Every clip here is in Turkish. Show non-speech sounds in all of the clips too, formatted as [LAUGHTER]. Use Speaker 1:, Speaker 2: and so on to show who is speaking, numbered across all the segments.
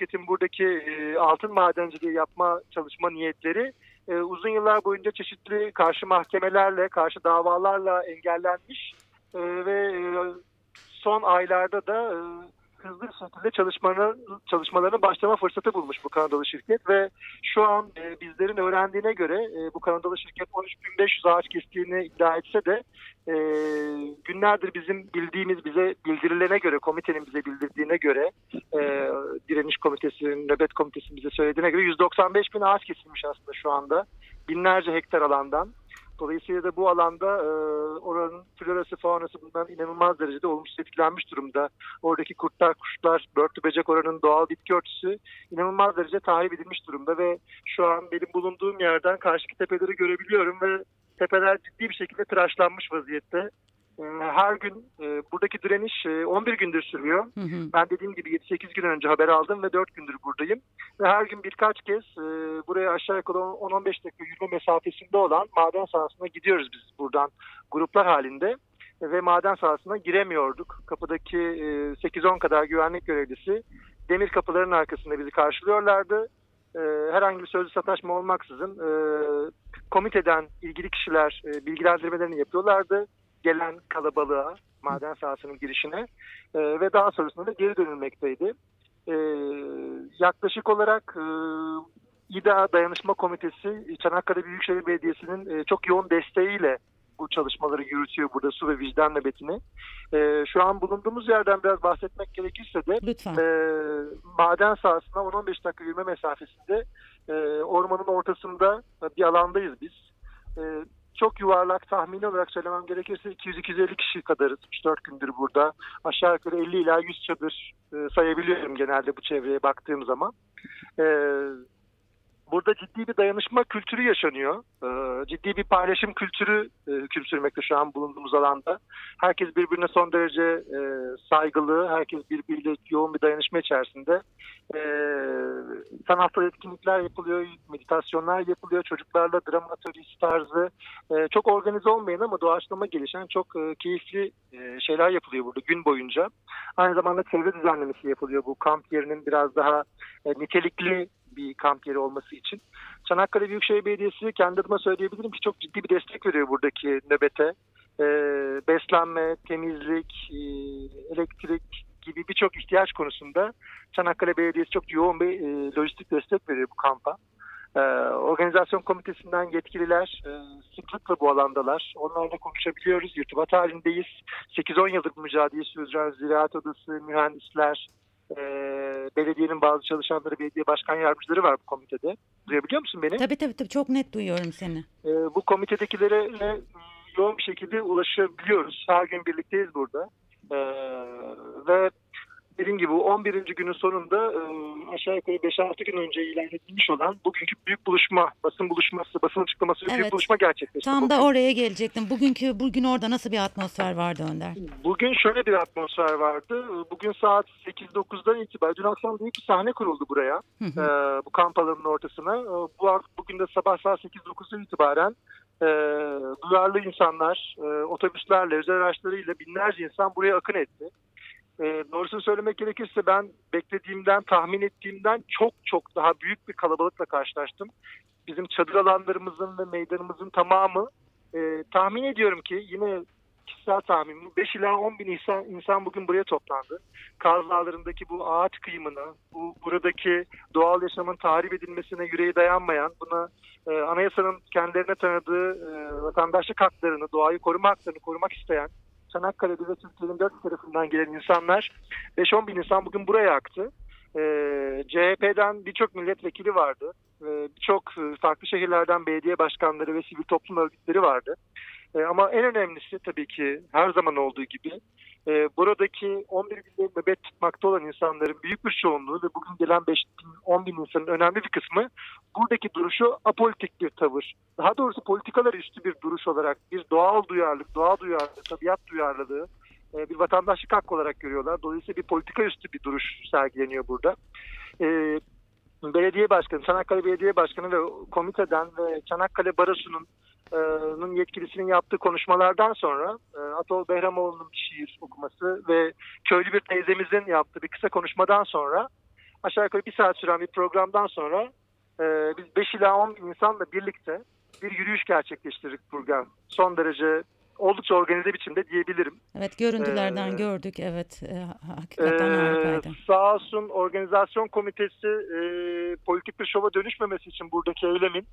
Speaker 1: şirketin buradaki e, altın madenciliği yapma çalışma niyetleri e, uzun yıllar boyunca çeşitli karşı mahkemelerle, karşı davalarla engellenmiş e, ve e, son aylarda da e, hızlı bir şekilde çalışmalarına, başlama fırsatı bulmuş bu Kanadalı şirket ve şu an e, bizlerin öğrendiğine göre e, bu Kanadalı şirket 13.500 ağaç kestiğini iddia etse de e, günlerdir bizim bildiğimiz bize bildirilene göre komitenin bize bildirdiğine göre e, direniş komitesinin nöbet komitesinin bize söylediğine göre 195 bin ağaç kesilmiş aslında şu anda binlerce hektar alandan. Dolayısıyla da bu alanda e, oranın florası faunası bundan inanılmaz derecede olumsuz etkilenmiş durumda. Oradaki kurtlar, kuşlar, börtü böcek oranın doğal bitki örtüsü inanılmaz derece tahrip edilmiş durumda ve şu an benim bulunduğum yerden karşıki tepeleri görebiliyorum ve tepeler ciddi bir şekilde tıraşlanmış vaziyette. E, her gün e, buradaki direniş e, 11 gündür sürüyor.
Speaker 2: Hı hı.
Speaker 1: Ben dediğim gibi 7-8 gün önce haber aldım ve 4 gündür buradayım. Ve her gün birkaç kez e, buraya aşağı yukarı 10-15 dakika yürüme mesafesinde olan maden sahasına gidiyoruz biz buradan gruplar halinde. E, Ve maden sahasına giremiyorduk. Kapıdaki e, 8-10 kadar güvenlik görevlisi demir kapıların arkasında bizi karşılıyorlardı. E, herhangi bir sözlü sataşma olmaksızın e, komiteden ilgili kişiler e, bilgilendirmelerini yapıyorlardı. Gelen kalabalığa, maden sahasının girişine e, ve daha sonrasında da geri dönülmekteydi. E, yaklaşık olarak e, İDA Dayanışma Komitesi Çanakkale Büyükşehir Belediyesi'nin e, çok yoğun desteğiyle bu çalışmaları yürütüyor burada su ve vicdan nöbetini. E, şu an bulunduğumuz yerden biraz bahsetmek gerekirse de
Speaker 2: Lütfen.
Speaker 1: e, maden sahasına 10-15 dakika yürüme mesafesinde e, ormanın ortasında bir alandayız biz. Çok yuvarlak tahmini olarak söylemem gerekirse 200-250 kişi kadarız 3-4 gündür burada. Aşağı yukarı 50 ila 100 çadır e, sayabiliyorum genelde bu çevreye baktığım zaman. E, burada ciddi bir dayanışma kültürü yaşanıyor. E, ciddi bir paylaşım kültürü e, hüküm sürmekte şu an bulunduğumuz alanda. Herkes birbirine son derece e, saygılı, herkes birbiriyle yoğun bir dayanışma içerisinde. E, sanatsal etkinlikler yapılıyor, meditasyonlar yapılıyor, çocuklarla drama tarzı e, çok organize olmayan ama doğaçlama gelişen çok e, keyifli şeyler yapılıyor burada gün boyunca. Aynı zamanda çevre düzenlemesi yapılıyor bu kamp yerinin biraz daha nitelikli bir kamp yeri olması için. Çanakkale Büyükşehir Belediyesi kendi adıma söyleyebilirim ki çok ciddi bir destek veriyor buradaki nöbete. E, beslenme, temizlik, e, elektrik gibi birçok ihtiyaç konusunda Çanakkale Belediyesi çok yoğun bir e, lojistik destek veriyor bu kampa. Ee, organizasyon komitesinden yetkililer e, sıklıkla bu alandalar. Onlarla konuşabiliyoruz, irtibat halindeyiz. 8-10 yıldır bu mücadeleyi sürdüren Ziraat Odası, mühendisler, e, belediyenin bazı çalışanları, belediye başkan yardımcıları var bu komitede. Duyabiliyor musun beni?
Speaker 2: Tabii tabii tabii çok net duyuyorum seni.
Speaker 1: E, bu komitedekilere e, yoğun bir şekilde ulaşabiliyoruz. Her gün birlikteyiz burada. E, ve dediğim gibi bu 11. günün sonunda e, aşağı yukarı 5-6 gün önce ilan edilmiş olan bugünkü büyük buluşma, basın buluşması, basın açıklaması ve
Speaker 2: Evet.
Speaker 1: büyük buluşma gerçekleşti.
Speaker 2: Tam da
Speaker 1: bugün.
Speaker 2: oraya gelecektim. Bugünkü bugün orada nasıl bir atmosfer vardı Önder?
Speaker 1: Bugün şöyle bir atmosfer vardı. Bugün saat 8-9'dan itibaren dün akşam büyük bir sahne kuruldu buraya.
Speaker 2: Hı hı.
Speaker 1: e, bu kamp alanının ortasına. Bu bugün de sabah saat 8-9'dan itibaren e, duyarlı insanlar e, otobüslerle, özel araçlarıyla binlerce insan buraya akın etti. Doğrusunu söylemek gerekirse ben beklediğimden, tahmin ettiğimden çok çok daha büyük bir kalabalıkla karşılaştım. Bizim çadır alanlarımızın ve meydanımızın tamamı e, tahmin ediyorum ki yine kişisel tahminim 5 ila 10 bin insan, insan bugün buraya toplandı. Kaz Dağları'ndaki bu ağaç kıyımına, bu buradaki doğal yaşamın tahrip edilmesine yüreği dayanmayan, buna e, anayasanın kendilerine tanıdığı e, vatandaşlık haklarını, doğayı koruma haklarını korumak isteyen Çanakkale'de ve Türkiye'nin dört tarafından gelen insanlar 5-10 bin insan bugün buraya aktı. E, CHP'den birçok milletvekili vardı. E, birçok farklı şehirlerden belediye başkanları ve sivil toplum örgütleri vardı. E, ama en önemlisi tabii ki her zaman olduğu gibi e, buradaki 11 günde nöbet tutmakta olan insanların büyük bir çoğunluğu ve bugün gelen 5 bin, 10 bin insanın önemli bir kısmı buradaki duruşu apolitik bir tavır. Daha doğrusu politikalar üstü bir duruş olarak bir doğal duyarlılık, doğa duyarlılığı, tabiat duyarlılığı e, bir vatandaşlık hakkı olarak görüyorlar. Dolayısıyla bir politika üstü bir duruş sergileniyor burada. E, belediye başkanı, Çanakkale Belediye Başkanı ve komiteden ve Çanakkale Barosu'nun e, nun yetkilisinin yaptığı konuşmalardan sonra e, Atol Behramoğlu'nun şiir okuması ve köylü bir teyzemizin yaptığı bir kısa konuşmadan sonra aşağı yukarı bir saat süren bir programdan sonra e, biz 5 ila 10 insanla birlikte bir yürüyüş gerçekleştirdik Burgan. Son derece oldukça organize biçimde diyebilirim.
Speaker 2: Evet görüntülerden
Speaker 1: Ee,
Speaker 2: gördük. Evet e, hakikaten harikaydı.
Speaker 1: sağ olsun organizasyon komitesi e, politik bir şova dönüşmemesi için buradaki eylemin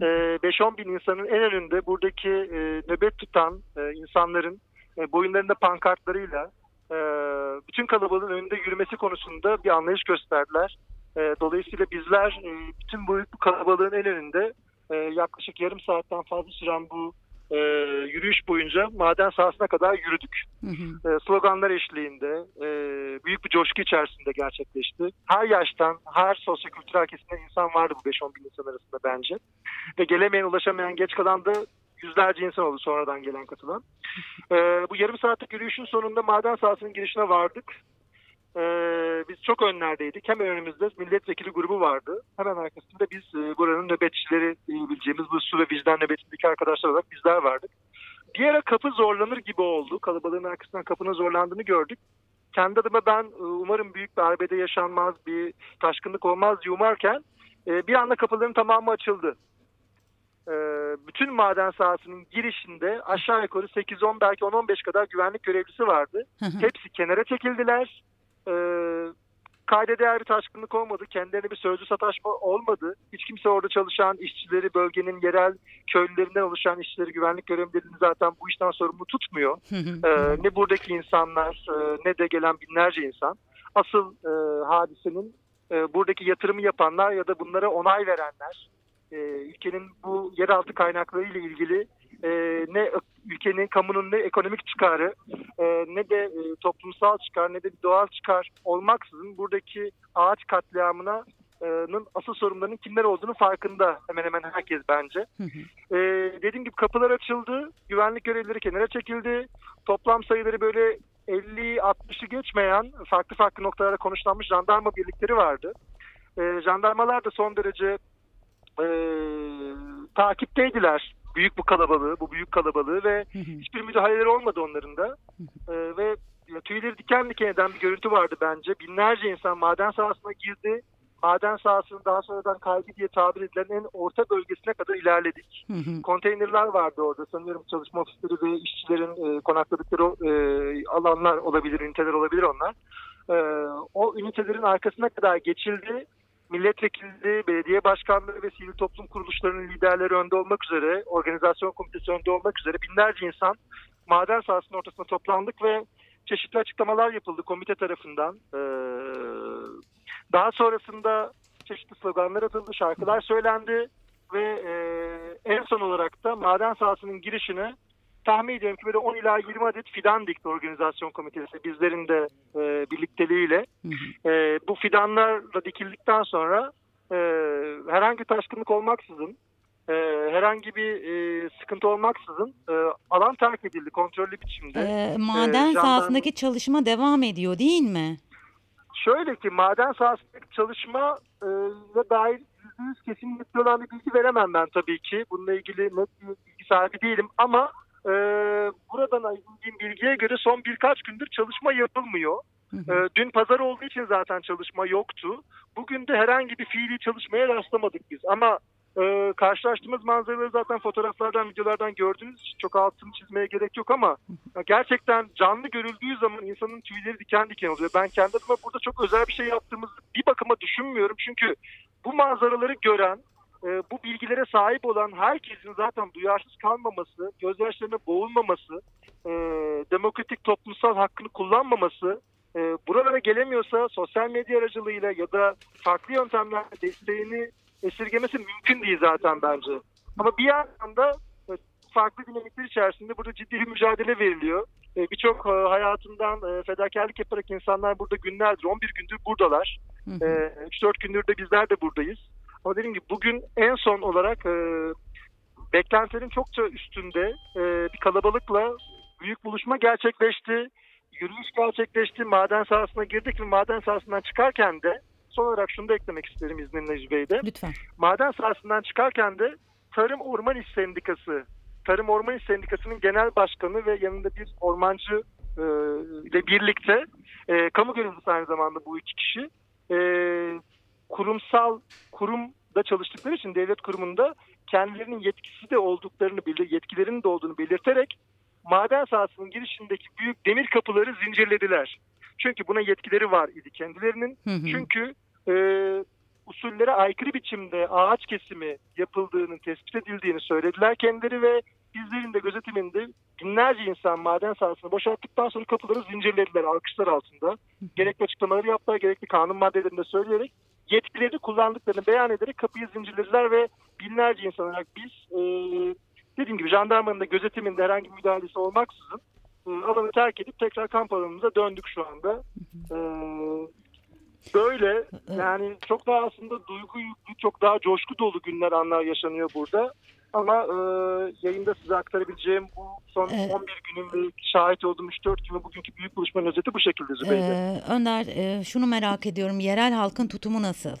Speaker 1: e, 5-10 bin insanın en önünde buradaki e, nöbet tutan e, insanların e, boyunlarında pankartlarıyla e, bütün kalabalığın önünde yürümesi konusunda bir anlayış gösterdiler. E, dolayısıyla bizler e, bütün bu kalabalığın en önünde e, yaklaşık yarım saatten fazla süren bu e, yürüyüş boyunca maden sahasına kadar yürüdük
Speaker 2: Hı hı.
Speaker 1: e, sloganlar eşliğinde e, büyük bir coşku içerisinde gerçekleşti. Her yaştan, her sosyokültürel kesimden insan vardı bu 5-10 bin insan arasında bence. Ve gelemeyen, ulaşamayan, geç kalan da yüzlerce insan oldu sonradan gelen katılan. E, bu yarım saatlik yürüyüşün sonunda maden sahasının girişine vardık. E, biz çok önlerdeydik. Hemen önümüzde milletvekili grubu vardı. Hemen arkasında biz e, buranın nöbetçileri diyebileceğimiz bu su ve vicdan nöbetindeki arkadaşlar olarak bizler vardık. Ara kapı zorlanır gibi oldu. Kalabalığın arkasından kapının zorlandığını gördük. Kendi adıma ben e, umarım büyük bir arbede yaşanmaz, bir taşkınlık olmaz diye umarken e, bir anda kapıların tamamı açıldı. E, Bütün maden sahasının girişinde aşağı yukarı 8-10 belki 10-15 kadar güvenlik görevlisi vardı. Hepsi kenara çekildiler. E, kayda değer bir taşkınlık olmadı. Kendilerine bir sözlü sataşma olmadı. Hiç kimse orada çalışan işçileri, bölgenin yerel köylülerinden oluşan işçileri, güvenlik görevlilerini zaten bu işten sorumlu tutmuyor. Ee, ne buradaki insanlar e, ne de gelen binlerce insan. Asıl e, hadisenin e, buradaki yatırımı yapanlar ya da bunlara onay verenler, e, ülkenin bu yeraltı kaynakları ile ilgili e, ne ülkenin kamunun ne ekonomik çıkarı e, ne de e, toplumsal çıkar ne de bir doğal çıkar olmaksızın buradaki ağaç katliamına e, asıl sorumlularının kimler olduğunu farkında hemen hemen herkes bence.
Speaker 2: Hı hı.
Speaker 1: Ee, dediğim gibi kapılar açıldı. Güvenlik görevlileri kenara çekildi. Toplam sayıları böyle 50-60'ı geçmeyen farklı farklı noktalarda konuşlanmış jandarma birlikleri vardı. Ee, jandarmalar da son derece e, takipteydiler büyük bu kalabalığı, bu büyük kalabalığı ve hiçbir müdahaleleri olmadı onların da. Ee, ve ya, tüyleri diken diken eden bir görüntü vardı bence. Binlerce insan maden sahasına girdi. Maden sahasının daha sonradan kalbi diye tabir edilen en orta bölgesine kadar ilerledik. Konteynerler vardı orada. Sanıyorum çalışma ofisleri ve işçilerin e, konakladıkları e, alanlar olabilir, üniteler olabilir onlar. E, o ünitelerin arkasına kadar geçildi. Milletvekilleri, belediye başkanları ve sivil toplum kuruluşlarının liderleri önde olmak üzere, organizasyon komitesi önde olmak üzere binlerce insan maden sahasının ortasına toplandık ve çeşitli açıklamalar yapıldı komite tarafından. E, daha sonrasında çeşitli sloganlar atıldı, şarkılar söylendi ve e, en son olarak da maden sahasının girişine tahmin ediyorum ki böyle 10 ila 20 adet fidan dikti organizasyon komitesi bizlerin de e, birlikteliğiyle. E, bu fidanlar da dikildikten sonra e, herhangi taşkınlık olmaksızın e, herhangi bir e, sıkıntı olmaksızın e, alan terk edildi kontrollü biçimde.
Speaker 2: Ee, maden
Speaker 1: jandarma-
Speaker 2: sahasındaki çalışma devam ediyor değil mi?
Speaker 1: Şöyle ki maden sahasındaki çalışma e, ve dair %100 kesinlikle olan bir bilgi veremem ben tabii ki. Bununla ilgili net bir bilgi sahibi değilim ama e, buradan edindiğim bilgiye göre son birkaç gündür çalışma yapılmıyor. E, dün pazar olduğu için zaten çalışma yoktu. Bugün de herhangi bir fiili çalışmaya rastlamadık biz ama e, karşılaştığımız manzaraları zaten fotoğraflardan, videolardan gördüğünüz için çok altını çizmeye gerek yok ama gerçekten canlı görüldüğü zaman insanın tüyleri diken diken oluyor. Ben kendi adıma burada çok özel bir şey yaptığımızı bir bakıma düşünmüyorum. Çünkü bu manzaraları gören, e, bu bilgilere sahip olan herkesin zaten duyarsız kalmaması, gözyaşlarına boğulmaması, e, demokratik toplumsal hakkını kullanmaması, e, buralara gelemiyorsa sosyal medya aracılığıyla ya da farklı yöntemlerle desteğini esirgemesi mümkün değil zaten bence. Ama bir yandan da e, farklı dinamikler içerisinde burada ciddi bir mücadele veriliyor. E, Birçok hayatından fedakarlık yaparak insanlar burada günlerdir, 11 gündür buradalar.
Speaker 2: Hı hı.
Speaker 1: 3-4 gündür de bizler de buradayız. Ama dediğim gibi bugün en son olarak e, beklentilerin çokça üstünde e, bir kalabalıkla büyük buluşma gerçekleşti. Yürüyüş gerçekleşti. Maden sahasına girdik ve maden sahasından çıkarken de son olarak şunu da eklemek isterim izninle Necip Bey'de
Speaker 2: Lütfen.
Speaker 1: maden sahasından çıkarken de Tarım Orman İş Sendikası, Tarım Orman İş Sendikası'nın genel başkanı ve yanında bir ormancı e, ile birlikte e, kamu görevlisi aynı zamanda bu iki kişi e, kurumsal kurumda çalıştıkları için devlet kurumunda kendilerinin yetkisi de olduklarını bilir, yetkilerinin de olduğunu belirterek maden sahasının girişindeki büyük demir kapıları zincirlediler. Çünkü buna yetkileri var idi kendilerinin.
Speaker 2: Hı hı.
Speaker 1: Çünkü e, usullere aykırı biçimde ağaç kesimi yapıldığının tespit edildiğini söylediler kendileri ve bizlerin de gözetiminde binlerce insan maden sahasını boşalttıktan sonra kapıları zincirlediler alkışlar altında. Gerekli açıklamaları yaptılar, gerekli kanun maddelerini de söyleyerek yetkileri kullandıklarını beyan ederek kapıyı zincirlediler ve binlerce insan olarak biz e, dediğim gibi jandarmanın da gözetiminde herhangi bir müdahalesi olmaksızın e, alanı terk edip tekrar kamp alanımıza döndük şu anda. E, böyle yani çok daha aslında duygu yüklü, çok daha coşku dolu günler, anlar yaşanıyor burada. Ama e, yayında size aktarabileceğim bu son
Speaker 2: Evet.
Speaker 1: 11 günün şahit olduğum 3-4 gün ve bugünkü büyük buluşmanın özeti bu şekilde Zübeyde.
Speaker 2: Ee, Önder e, şunu merak ediyorum. Yerel halkın tutumu nasıl?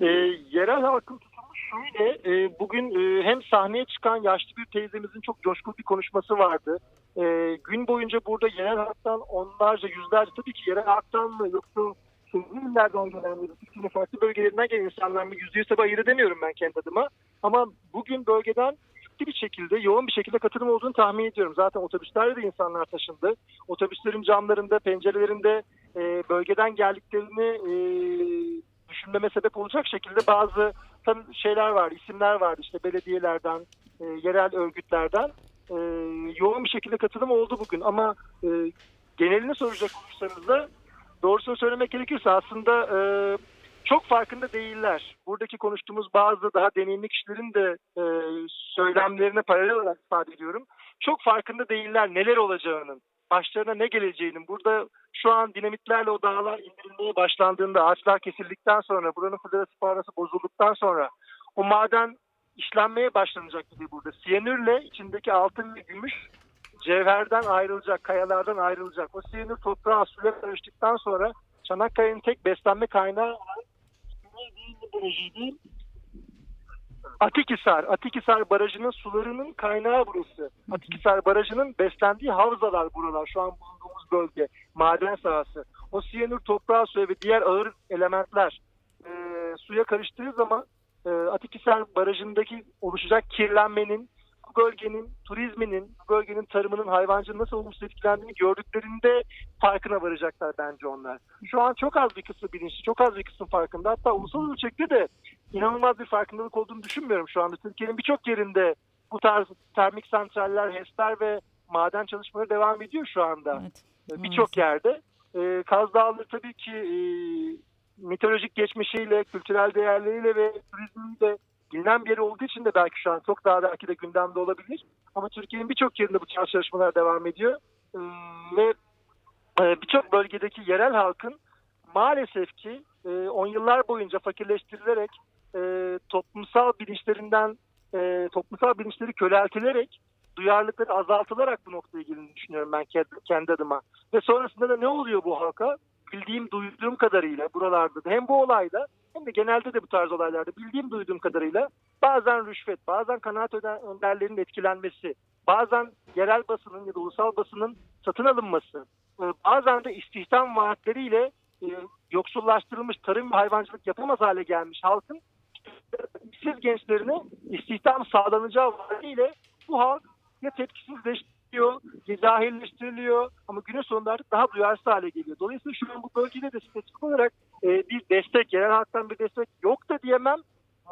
Speaker 1: E, yerel halkın tutumu şöyle, e, bugün e, hem sahneye çıkan yaşlı bir teyzemizin çok coşkulu bir konuşması vardı. E, gün boyunca burada yerel halktan onlarca, yüzlerce, tabii ki yerel halktan mı yoksa şehirli illerden gelen Türkiye'nin farklı bölgelerinden gelen insanlar mı yüzde yüz tabii ayırt edemiyorum ben kendi adıma. Ama bugün bölgeden ciddi bir şekilde, yoğun bir şekilde katılım olduğunu tahmin ediyorum. Zaten otobüslerde de insanlar taşındı. Otobüslerin camlarında, pencerelerinde e, bölgeden geldiklerini e, düşünmeme sebep olacak şekilde bazı şeyler var, isimler var işte belediyelerden, e, yerel örgütlerden e, yoğun bir şekilde katılım oldu bugün ama e, genelini soracak olursanız da doğrusunu söylemek gerekirse aslında e, çok farkında değiller. Buradaki konuştuğumuz bazı daha deneyimli kişilerin de e, söylemlerine paralel olarak ifade ediyorum. Çok farkında değiller neler olacağının, başlarına ne geleceğinin. Burada şu an dinamitlerle o dağlar indirilmeye başlandığında, ağaçlar kesildikten sonra, buranın florası parası bozulduktan sonra o maden işlenmeye başlanacak gibi burada. Siyanürle içindeki altın ve gümüş cevherden ayrılacak, kayalardan ayrılacak. O siyanür toprağa, suya karıştıktan sonra Çanakkale'nin tek beslenme kaynağı olan. Atikhisar. Atikhisar Barajı'nın sularının kaynağı burası. Atikhisar Barajı'nın beslendiği havzalar buralar. Şu an bulunduğumuz bölge. Maden sahası. O siyanür toprağa, suya ve diğer ağır elementler e, suya karıştığı zaman e, Atikhisar Barajı'ndaki oluşacak kirlenmenin bu bölgenin turizminin, bu bölgenin tarımının, hayvancılığın nasıl olumsuz etkilendiğini gördüklerinde farkına varacaklar bence onlar. Şu an çok az bir kısmı bilinçli, çok az bir kısmı farkında. Hatta ulusal ölçekte de inanılmaz bir farkındalık olduğunu düşünmüyorum şu anda. Türkiye'nin birçok yerinde bu tarz termik santraller, HES'ler ve maden çalışmaları devam ediyor şu anda.
Speaker 2: Evet.
Speaker 1: Ee, Birçok yerde. Ee, Kaz Dağları tabii ki e, mitolojik geçmişiyle, kültürel değerleriyle ve turizmiyle bilinen bir yer olduğu için de belki şu an çok daha belki de gündemde olabilir. Ama Türkiye'nin birçok yerinde bu tarz çalışmalar devam ediyor. Ee, ve e, birçok bölgedeki yerel halkın maalesef ki e, on yıllar boyunca fakirleştirilerek e, toplumsal bilinçlerinden toplumsal bilinçleri köreltilerek duyarlılıkları azaltılarak bu noktaya geldiğini düşünüyorum ben kendi adıma. Ve sonrasında da ne oluyor bu halka? Bildiğim, duyduğum kadarıyla buralarda da hem bu olayda hem de genelde de bu tarz olaylarda bildiğim, duyduğum kadarıyla bazen rüşvet, bazen kanaat önderlerinin etkilenmesi, bazen yerel basının ya da ulusal basının satın alınması, e, bazen de istihdam vaatleriyle e, yoksullaştırılmış tarım ve hayvancılık yapamaz hale gelmiş halkın işsiz gençlerine istihdam sağlanacağı vaadiyle bu halk ya tepkisizleştiriyor, ya cahilleştiriliyor ama günün sonunda artık daha duyarsız hale geliyor. Dolayısıyla şu an bu bölgede de spesifik olarak e, bir destek, yerel halktan bir destek yok da diyemem,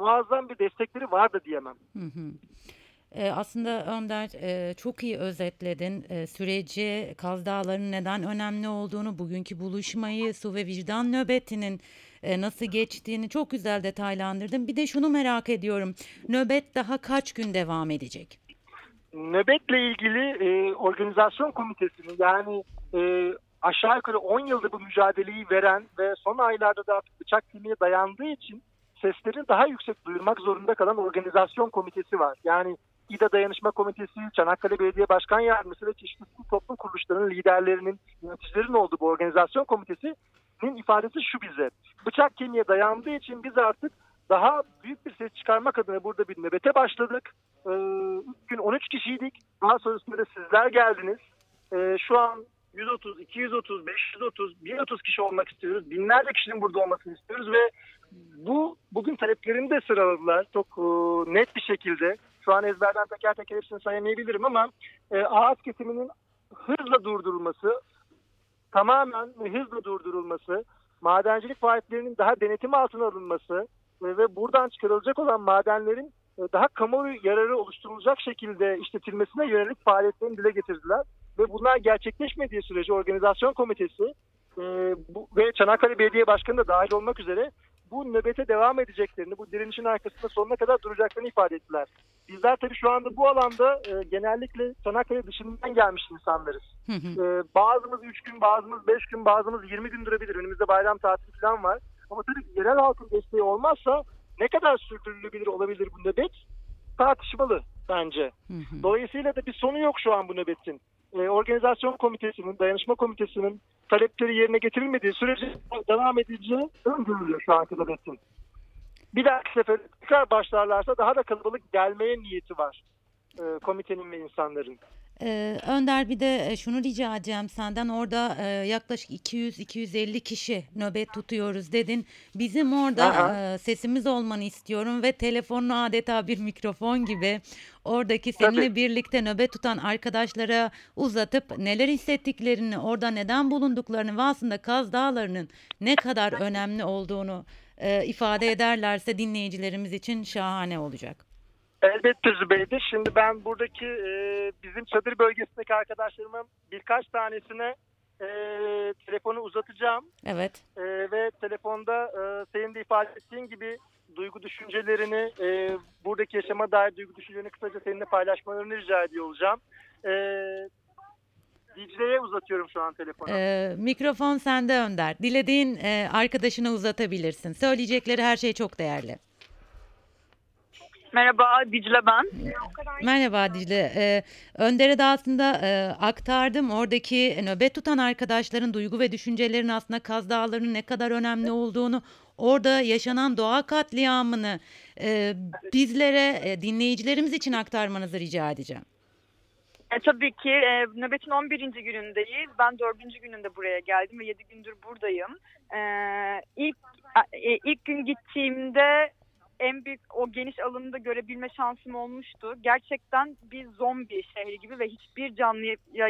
Speaker 1: muazzam bir destekleri var da diyemem.
Speaker 2: Hı hı. Ee, aslında Önder e, çok iyi özetledin e, süreci, Kaz Dağları'nın neden önemli olduğunu, bugünkü buluşmayı, su ve vicdan nöbetinin e, nasıl geçtiğini çok güzel detaylandırdın. Bir de şunu merak ediyorum, nöbet daha kaç gün devam edecek?
Speaker 1: Nöbetle ilgili e, organizasyon komitesinin yani e, aşağı yukarı 10 yıldır bu mücadeleyi veren ve son aylarda da artık bıçak kemiğe dayandığı için seslerini daha yüksek duyurmak zorunda kalan organizasyon komitesi var. Yani İDA Dayanışma Komitesi, Çanakkale Belediye Başkan Yardımcısı ve çeşitli toplum kuruluşlarının liderlerinin, yöneticilerin olduğu bu organizasyon komitesinin ifadesi şu bize. Bıçak kemiğe dayandığı için biz artık daha büyük bir ses çıkarmak adına burada bir nöbete başladık. Ee, ilk gün 13 kişiydik. Daha sonrasında da sizler geldiniz. Ee, şu an 130, 230, 530, 1030 kişi olmak istiyoruz. Binlerce kişinin burada olmasını istiyoruz ve bu bugün taleplerini de sıraladılar çok e, net bir şekilde. Şu an ezberden teker teker hepsini sayamayabilirim ama e, ağaç kesiminin hızla durdurulması, tamamen hızla durdurulması, madencilik faaliyetlerinin daha denetim altına alınması ve, buradan çıkarılacak olan madenlerin e, daha kamuoyu yararı oluşturulacak şekilde işletilmesine yönelik faaliyetlerini dile getirdiler. Ve bunlar gerçekleşmediği sürece organizasyon komitesi e, bu, ve Çanakkale Belediye Başkanı da dahil olmak üzere bu nöbete devam edeceklerini, bu direnişin arkasında sonuna kadar duracaklarını ifade ettiler. Bizler tabii şu anda bu alanda e, genellikle Çanakkale dışından gelmiş insanlarız.
Speaker 2: Hı hı.
Speaker 1: Ee, bazımız 3 gün, bazımız 5 gün, bazımız 20 gün durabilir. Önümüzde bayram tatili falan var. Ama tabii yerel halkın desteği olmazsa ne kadar sürdürülebilir olabilir bu nöbet tartışmalı bence.
Speaker 2: Hı hı.
Speaker 1: Dolayısıyla da bir sonu yok şu an bu nöbetin. Ee, organizasyon komitesinin, dayanışma komitesinin talepleri yerine getirilmediği sürece devam edileceği öngörülüyor şu anki nöbetin. Bir dahaki sefer tekrar başlarlarsa daha da kalabalık gelmeye niyeti var e, komitenin ve insanların.
Speaker 2: Ee, Önder bir de şunu rica edeceğim senden orada e, yaklaşık 200-250 kişi nöbet tutuyoruz dedin. Bizim orada e, sesimiz olmanı istiyorum ve telefonunu adeta bir mikrofon gibi oradaki seninle
Speaker 1: Tabii.
Speaker 2: birlikte nöbet tutan arkadaşlara uzatıp neler hissettiklerini, orada neden bulunduklarını ve aslında Kaz Dağları'nın ne kadar önemli olduğunu e, ifade ederlerse dinleyicilerimiz için şahane olacak.
Speaker 1: Elbette Zübeyde. Şimdi ben buradaki e, bizim çadır bölgesindeki arkadaşlarıma birkaç tanesine e, telefonu uzatacağım.
Speaker 2: Evet.
Speaker 1: E, ve telefonda e, senin de ifade ettiğin gibi duygu düşüncelerini, e, buradaki yaşama dair duygu düşüncelerini kısaca seninle paylaşmalarını rica ediyor olacağım. E, Dicle'ye uzatıyorum şu an telefonu.
Speaker 2: Ee, mikrofon sende Önder. Dilediğin e, arkadaşına uzatabilirsin. Söyleyecekleri her şey çok değerli.
Speaker 3: Merhaba Dicle ben.
Speaker 2: Merhaba Dicle. Ee, Önder'e de aslında e, aktardım. Oradaki nöbet tutan arkadaşların duygu ve düşüncelerin aslında Kaz Dağları'nın ne kadar önemli olduğunu, orada yaşanan doğa katliamını e, bizlere, e, dinleyicilerimiz için aktarmanızı rica edeceğim.
Speaker 3: E, tabii ki e, nöbetin 11. günündeyiz. Ben 4. gününde buraya geldim ve 7 gündür buradayım. E, ilk e, ilk gün gittiğimde en büyük o geniş alanı da görebilme şansım olmuştu. Gerçekten bir zombi şehri gibi ve hiçbir canlı ya,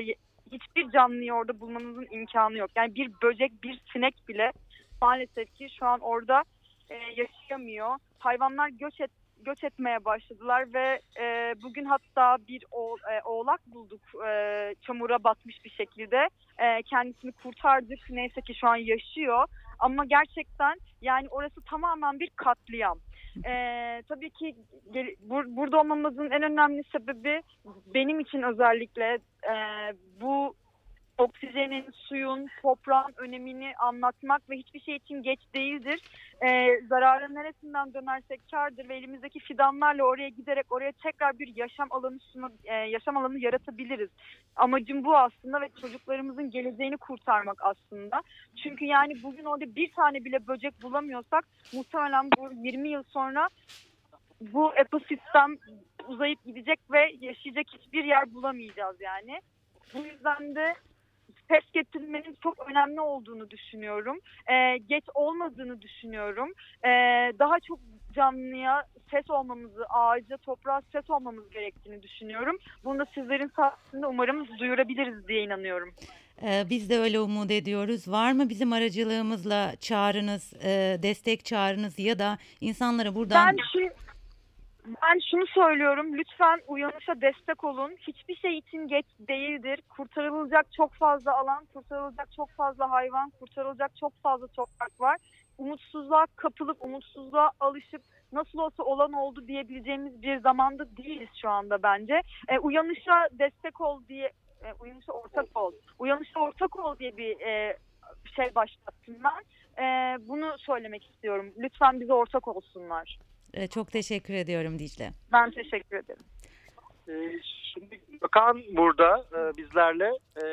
Speaker 3: hiçbir canlıyı orada bulmanızın imkanı yok. Yani bir böcek, bir sinek bile maalesef ki şu an orada e, yaşayamıyor. Hayvanlar göç et göç etmeye başladılar ve e, bugün hatta bir oğ, e, oğlak bulduk e, çamura batmış bir şekilde. E, kendisini kurtardık. Neyse ki şu an yaşıyor. Ama gerçekten yani orası tamamen bir katliam. E, tabii ki gel- bur- burada olmamızın en önemli sebebi benim için özellikle e, bu oksijenin, suyun, toprağın önemini anlatmak ve hiçbir şey için geç değildir. Ee, zararın neresinden dönersek kardır ve elimizdeki fidanlarla oraya giderek oraya tekrar bir yaşam alanı sunu, e, yaşam alanı yaratabiliriz. Amacım bu aslında ve çocuklarımızın geleceğini kurtarmak aslında. Çünkü yani bugün orada bir tane bile böcek bulamıyorsak muhtemelen bu 20 yıl sonra bu ekosistem uzayıp gidecek ve yaşayacak hiçbir yer bulamayacağız yani. Bu yüzden de ses getirmenin çok önemli olduğunu düşünüyorum. Ee, geç olmadığını düşünüyorum. Ee, daha çok canlıya ses olmamızı, ağaca, toprağa ses olmamız gerektiğini düşünüyorum. Bunu da sizlerin sayesinde umarım duyurabiliriz diye inanıyorum.
Speaker 2: Ee, biz de öyle umut ediyoruz. Var mı bizim aracılığımızla çağrınız, e, destek çağrınız ya da insanlara buradan...
Speaker 3: Ben şu ben şunu söylüyorum. Lütfen uyanışa destek olun. Hiçbir şey için geç değildir. Kurtarılacak çok fazla alan, kurtarılacak çok fazla hayvan, kurtarılacak çok fazla toprak var. Umutsuzluğa kapılıp, umutsuzluğa alışıp nasıl olsa olan oldu diyebileceğimiz bir zamanda değiliz şu anda bence. E, uyanışa destek ol diye, e, uyanışa ortak ol. Uyanışa ortak ol diye bir e, şey başlattım ben. E, bunu söylemek istiyorum. Lütfen bize ortak olsunlar.
Speaker 2: E, çok teşekkür ediyorum Dicle.
Speaker 3: Ben teşekkür ederim.
Speaker 1: Ee, şimdi Gökhan burada e, bizlerle. E,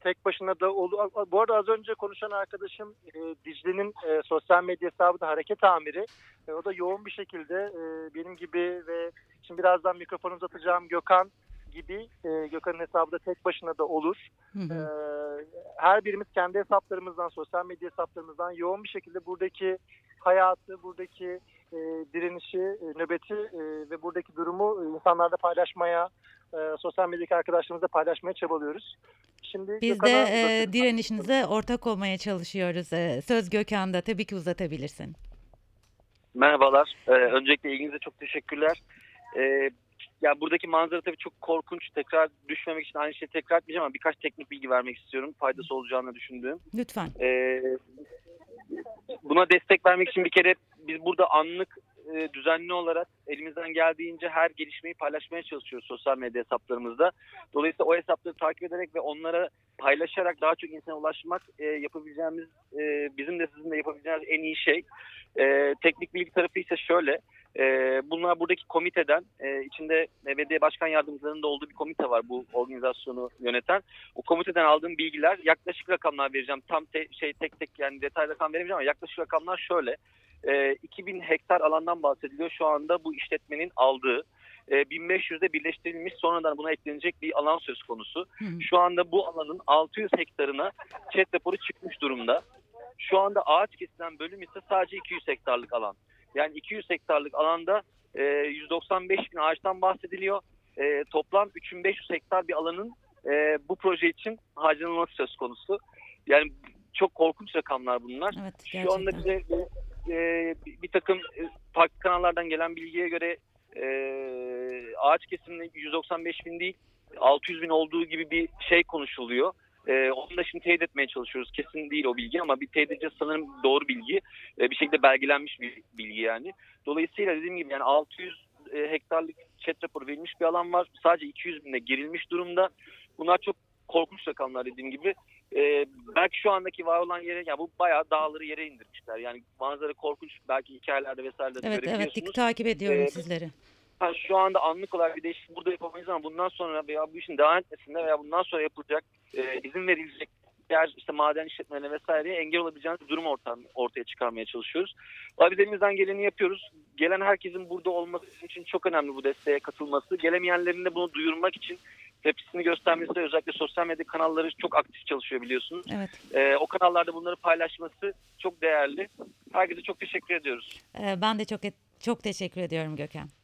Speaker 1: tek başına da olu. Bu arada az önce konuşan arkadaşım e, Dicle'nin e, sosyal medya hesabı da hareket amiri. E, o da yoğun bir şekilde e, benim gibi ve şimdi birazdan mikrofonu uzatacağım Gökhan gibi e, Gökhan'ın hesabı da tek başına da olur.
Speaker 2: Hı hı.
Speaker 1: Ee, her birimiz kendi hesaplarımızdan, sosyal medya hesaplarımızdan yoğun bir şekilde buradaki hayatı, buradaki e, direnişi, e, nöbeti e, ve buradaki durumu e, insanlarla paylaşmaya, e, sosyal medyadaki arkadaşlarımızla paylaşmaya çabalıyoruz. Şimdi
Speaker 2: Biz de
Speaker 1: Gökhan'a
Speaker 2: e, direnişinize ortak olmaya çalışıyoruz. E, söz Gökhan'da tabii ki uzatabilirsin.
Speaker 4: Merhabalar. Ee, öncelikle ilginize çok teşekkürler. Ee, ya buradaki manzara tabii çok korkunç. Tekrar düşmemek için aynı şeyi tekrar etmeyeceğim ama birkaç teknik bilgi vermek istiyorum. Faydası olacağını düşündüğüm.
Speaker 2: Lütfen.
Speaker 4: Ee, buna destek vermek için bir kere biz burada anlık e, düzenli olarak elimizden geldiğince her gelişmeyi paylaşmaya çalışıyoruz sosyal medya hesaplarımızda. Dolayısıyla o hesapları takip ederek ve onlara paylaşarak daha çok insana ulaşmak e, yapabileceğimiz, e, bizim de sizin de yapabileceğiniz en iyi şey. E, teknik bilgi tarafı ise şöyle. E, bunlar buradaki komiteden, e, içinde belediye başkan yardımcılarının da olduğu bir komite var bu organizasyonu yöneten. O komiteden aldığım bilgiler yaklaşık rakamlar vereceğim. Tam te- şey tek tek yani detay rakam veremeyeceğim ama yaklaşık rakamlar şöyle. E, 2000 hektar alandan bahsediliyor şu anda bu işletmenin aldığı. E, 1500'de birleştirilmiş sonradan buna eklenecek bir alan söz konusu.
Speaker 2: Hı hı.
Speaker 4: Şu anda bu alanın 600 hektarına chat raporu çıkmış durumda. Şu anda ağaç kesilen bölüm ise sadece 200 hektarlık alan. Yani 200 hektarlık alanda e, 195 bin ağaçtan bahsediliyor. E, toplam 3500 hektar bir alanın e, bu proje için harcanılması söz konusu. Yani çok korkunç rakamlar bunlar.
Speaker 2: Evet
Speaker 4: Şu anda bize e, bir, bir takım e, farklı kanallardan gelen bilgiye göre e, ağaç kesiminin 195 bin değil 600 bin olduğu gibi bir şey konuşuluyor. E, onu da şimdi teyit etmeye çalışıyoruz. Kesin değil o bilgi ama bir teyit edeceğiz sanırım doğru bilgi. E, bir şekilde belgelenmiş bir bilgi yani. Dolayısıyla dediğim gibi yani 600 e, hektarlık chat raporu verilmiş bir alan var. Sadece 200 binde girilmiş durumda. Bunlar çok korkunç rakamlar dediğim gibi. Ee, belki şu andaki var olan yere, ya bu bayağı dağları yere indirmişler. Yani manzara korkunç. Belki hikayelerde vesairede de
Speaker 2: Evet evet dik- takip ediyorum
Speaker 4: Ee,
Speaker 2: sizleri.
Speaker 4: Ha, şu anda anlık olarak bir değişiklik burada yapamayız ama bundan sonra veya bu işin devam etmesinde veya bundan sonra yapılacak e, izin verilecek diğer işte maden işletmelerine vesaireye engel olabileceğiniz bir durum orta, ortaya çıkarmaya çalışıyoruz. Ama biz elimizden geleni yapıyoruz. Gelen herkesin burada olması için çok önemli bu desteğe katılması. Gelemeyenlerin de bunu duyurmak için tepkisini göstermesi özellikle sosyal medya kanalları çok aktif çalışıyor biliyorsunuz.
Speaker 2: Evet.
Speaker 4: E, o kanallarda bunları paylaşması çok değerli. Herkese çok teşekkür ediyoruz.
Speaker 2: E, ben de çok çok teşekkür ediyorum Gökhan.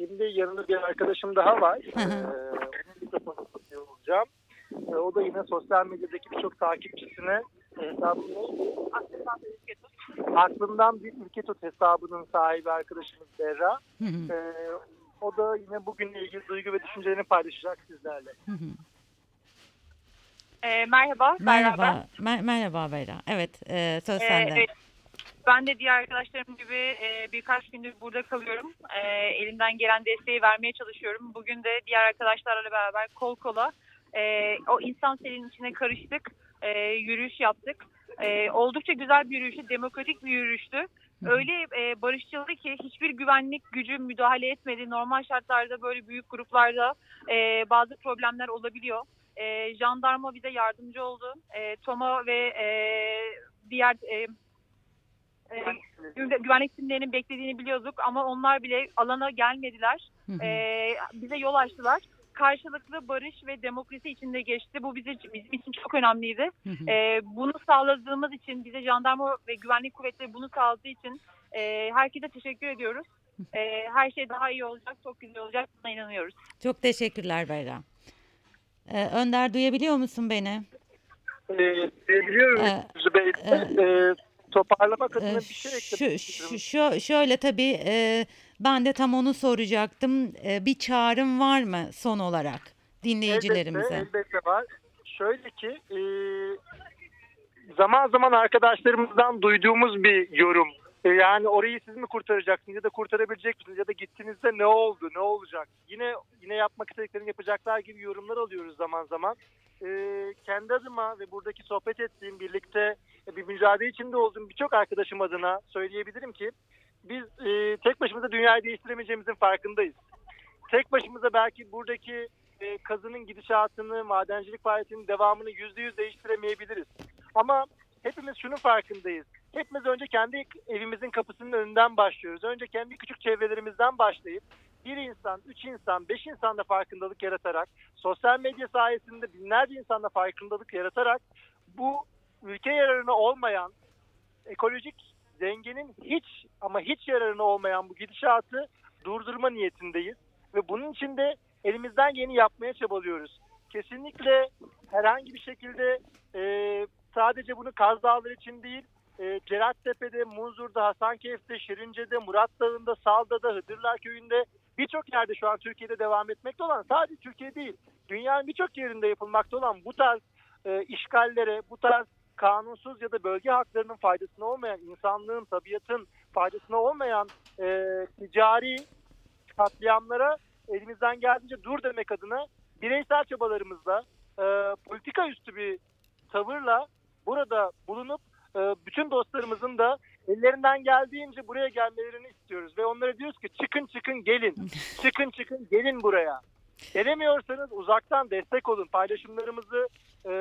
Speaker 1: Şimdi yanında bir arkadaşım daha var.
Speaker 2: Hı hı.
Speaker 1: Ee, mikrofonu tutuyor olacağım. Ee, o da yine sosyal medyadaki birçok takipçisine e, hesabını aklımdan bir ülke tut hesabının sahibi arkadaşımız Berra.
Speaker 2: Hı hı,
Speaker 1: Ee, o da yine bugünle ilgili duygu ve düşüncelerini paylaşacak sizlerle.
Speaker 2: hı hı.
Speaker 5: Ee, merhaba. Berra ben.
Speaker 2: Merhaba. Mer- merhaba Beyra. Evet e, söz
Speaker 5: Ee,
Speaker 2: sende.
Speaker 5: evet. Ben de diğer arkadaşlarım gibi e, birkaç gündür burada kalıyorum. E, elimden gelen desteği vermeye çalışıyorum. Bugün de diğer arkadaşlarla beraber kol kola e, o insan selinin içine karıştık. E, yürüyüş yaptık. E, oldukça güzel bir yürüyüştü. Demokratik bir yürüyüştü. Öyle e, barışçıldı ki hiçbir güvenlik gücü müdahale etmedi. Normal şartlarda böyle büyük gruplarda e, bazı problemler olabiliyor. E, jandarma bize yardımcı oldu. E, Toma ve e, diğer e, e, güve- güvenlik timlerinin beklediğini biliyorduk ama onlar bile alana gelmediler. E, bize yol açtılar. Karşılıklı barış ve demokrasi içinde geçti. Bu bize, bizim için çok önemliydi. E, bunu sağladığımız için, bize jandarma ve güvenlik kuvvetleri bunu sağladığı için e, herkese teşekkür ediyoruz. E, her şey daha iyi olacak, çok güzel olacak. Buna inanıyoruz.
Speaker 2: Çok teşekkürler Beyra. E, Önder duyabiliyor musun beni?
Speaker 1: Ee, biliyorum
Speaker 2: Ee,
Speaker 1: Zübeyir.
Speaker 2: e,
Speaker 1: Ee, toparlamak
Speaker 2: E,
Speaker 1: adına bir şey eklemek
Speaker 2: şu, şu- şöyle tabii e, ben de tam onu soracaktım. E, bir çağrım var mı son olarak dinleyicilerimize?
Speaker 1: Elbette, elbette var. Şöyle ki e, zaman zaman arkadaşlarımızdan duyduğumuz bir yorum. E, yani orayı siz mi kurtaracaksınız ya da kurtarabilecek misiniz ya da gittiğinizde ne oldu, ne olacak? Yine yine yapmak istediklerini yapacaklar gibi yorumlar alıyoruz zaman zaman. E, kendi adıma ve buradaki sohbet ettiğim birlikte e, bir mücadele içinde olduğum birçok arkadaşım adına söyleyebilirim ki biz e, tek başımıza dünyayı değiştiremeyeceğimizin farkındayız. Tek başımıza belki buradaki e, kazının gidişatını, madencilik faaliyetinin devamını yüzde yüz değiştiremeyebiliriz. Ama hepimiz şunun farkındayız. Hepimiz önce kendi evimizin kapısının önünden başlıyoruz. Önce kendi küçük çevrelerimizden başlayıp bir insan, üç insan, beş insanda farkındalık yaratarak, sosyal medya sayesinde binlerce insanda farkındalık yaratarak bu ülke yararına olmayan, ekolojik dengenin hiç ama hiç yararına olmayan bu gidişatı durdurma niyetindeyiz. Ve bunun için de elimizden geleni yapmaya çabalıyoruz. Kesinlikle herhangi bir şekilde e, sadece bunu Kaz Dağları için değil, e, Cerattepe'de, Munzur'da, Hasankeyf'te, Şirince'de, Murat Dağı'nda, Salda'da, Hıdırlar Köyü'nde birçok yerde şu an Türkiye'de devam etmekte olan sadece Türkiye değil, dünyanın birçok yerinde yapılmakta olan bu tarz e, işgallere, bu tarz kanunsuz ya da bölge haklarının faydasına olmayan, insanlığın, tabiatın faydasına olmayan e, ticari katliamlara elimizden geldiğince dur demek adına bireysel çabalarımızla e, politika üstü bir tavırla burada bulunup bütün dostlarımızın da ellerinden geldiğince buraya gelmelerini istiyoruz. Ve onlara diyoruz ki çıkın çıkın gelin. [LAUGHS] Çıkın çıkın gelin buraya. Gelemiyorsanız uzaktan destek olun. Paylaşımlarımızı e,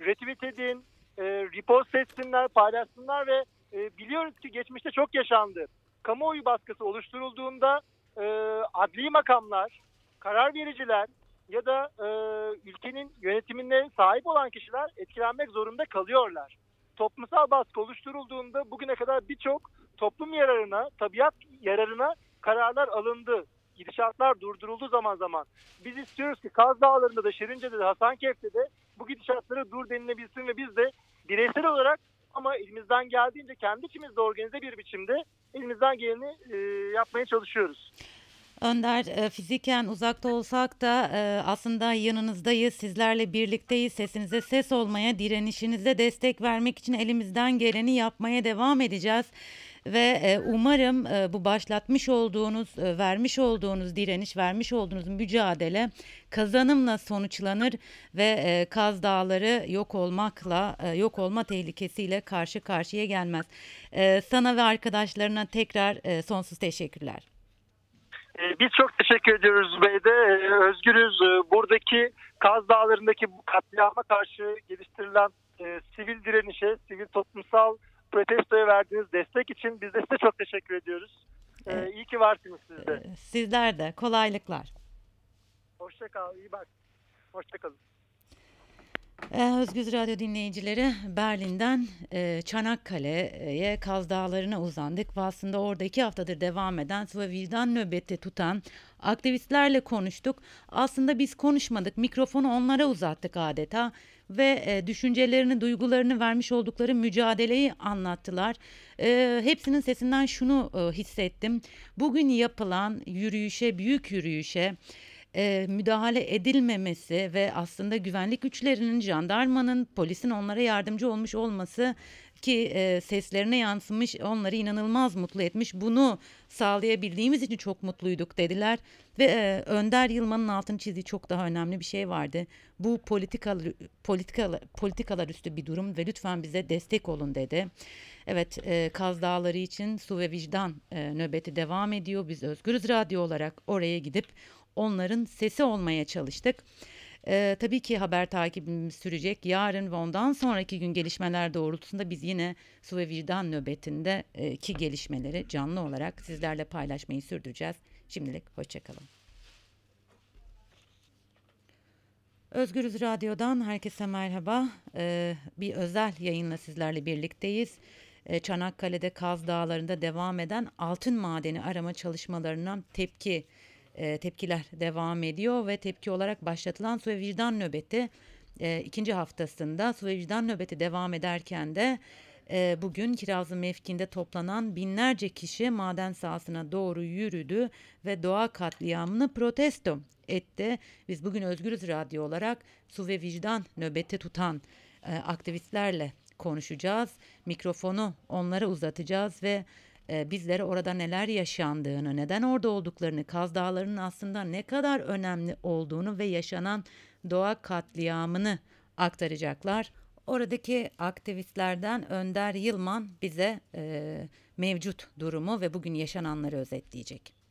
Speaker 1: retweet edin e, repost etsinler paylaşsınlar ve e, biliyoruz ki geçmişte çok yaşandı. Kamuoyu baskısı oluşturulduğunda e, adli makamlar karar vericiler ya da e, ülkenin yönetimine sahip olan kişiler etkilenmek zorunda kalıyorlar. Toplumsal baskı oluşturulduğunda bugüne kadar birçok toplum yararına, tabiat yararına kararlar alındı. Gidişatlar durduruldu zaman zaman. Biz istiyoruz ki Kaz Dağları'nda da, Şirince'de de, Hasankeyf'te de bu gidişatlara dur denilebilsin ve biz de bireysel olarak ama elimizden geldiğince kendi içimizde organize bir biçimde elimizden geleni e, yapmaya çalışıyoruz.
Speaker 2: Önder e, fiziken uzakta olsak da e, aslında yanınızdayız, sizlerle birlikteyiz. Sesinize ses olmaya, direnişinize destek vermek için elimizden geleni yapmaya devam edeceğiz. Ve e, umarım bu başlatmış olduğunuz, vermiş olduğunuz direniş, vermiş olduğunuz mücadele kazanımla sonuçlanır ve Kaz Dağları yok olmakla, yok olma tehlikesiyle karşı karşıya gelmez. Sana ve arkadaşlarına tekrar sonsuz teşekkürler.
Speaker 1: Biz çok teşekkür ediyoruz Zübeyde. Ee, Özgürüz. Ee, Buradaki Kaz Dağları'ndaki bu katliama karşı geliştirilen e, sivil direnişe, sivil toplumsal protestoya verdiğiniz destek için biz de size çok teşekkür ediyoruz. Ee,
Speaker 2: Evet.
Speaker 1: İyi ki varsınız siz de.
Speaker 2: E, Sizler de kolaylıklar.
Speaker 1: Hoşça kal, iyi bak. Hoşça
Speaker 2: Ee, Özgür Radyo dinleyicileri Berlin'den e, Çanakkale'ye Kaz Dağları'na uzandık aslında orada iki haftadır devam eden ve vicdan nöbeti tutan aktivistlerle konuştuk. Aslında biz konuşmadık, mikrofonu onlara uzattık adeta ve e, düşüncelerini, duygularını vermiş oldukları mücadeleyi anlattılar. E, hepsinin sesinden şunu hissettim. Bugün yapılan yürüyüşe, büyük yürüyüşe e, müdahale edilmemesi ve aslında güvenlik güçlerinin, jandarmanın, polisin onlara yardımcı olmuş olması ki e, seslerine yansımış, onları inanılmaz mutlu etmiş. Bunu sağlayabildiğimiz için çok mutluyduk dediler ve e, Önder Yılmaz'ın altını çizdiği çok daha önemli bir şey vardı. Bu politikalar, politikalar, politikalar üstü bir durum ve lütfen bize destek olun dedi. Evet, e, Kaz Dağları için su ve vicdan e, nöbeti devam ediyor. Biz Özgürüz Radyo olarak oraya gidip onların sesi olmaya çalıştık. Ee, tabii ki haber takibimiz sürecek. Yarın ve ondan sonraki gün gelişmeler doğrultusunda biz yine su ve vicdan nöbetinde e, ki gelişmeleri canlı olarak sizlerle paylaşmayı sürdüreceğiz. Şimdilik hoşçakalın. Özgürüz Radyo'dan herkese merhaba. Ee, bir özel yayınla sizlerle birlikteyiz. Ee, Çanakkale'de Kaz Dağları'nda devam eden altın madeni arama çalışmalarına tepki e, tepkiler devam ediyor ve tepki olarak başlatılan su ve vicdan nöbeti e, ikinci haftasında su ve vicdan nöbeti devam ederken de e, bugün Kirazlı mevkinde toplanan binlerce kişi maden sahasına doğru yürüdü ve doğa katliamını protesto etti. Biz bugün Özgürüz Radyo olarak su ve vicdan nöbeti tutan e, aktivistlerle konuşacağız. Mikrofonu onlara uzatacağız ve e, bizlere orada neler yaşandığını, neden orada olduklarını, Kaz Dağları'nın aslında ne kadar önemli olduğunu ve yaşanan doğa katliamını aktaracaklar. Oradaki aktivistlerden Önder Yılman bize e, mevcut durumu ve bugün yaşananları özetleyecek.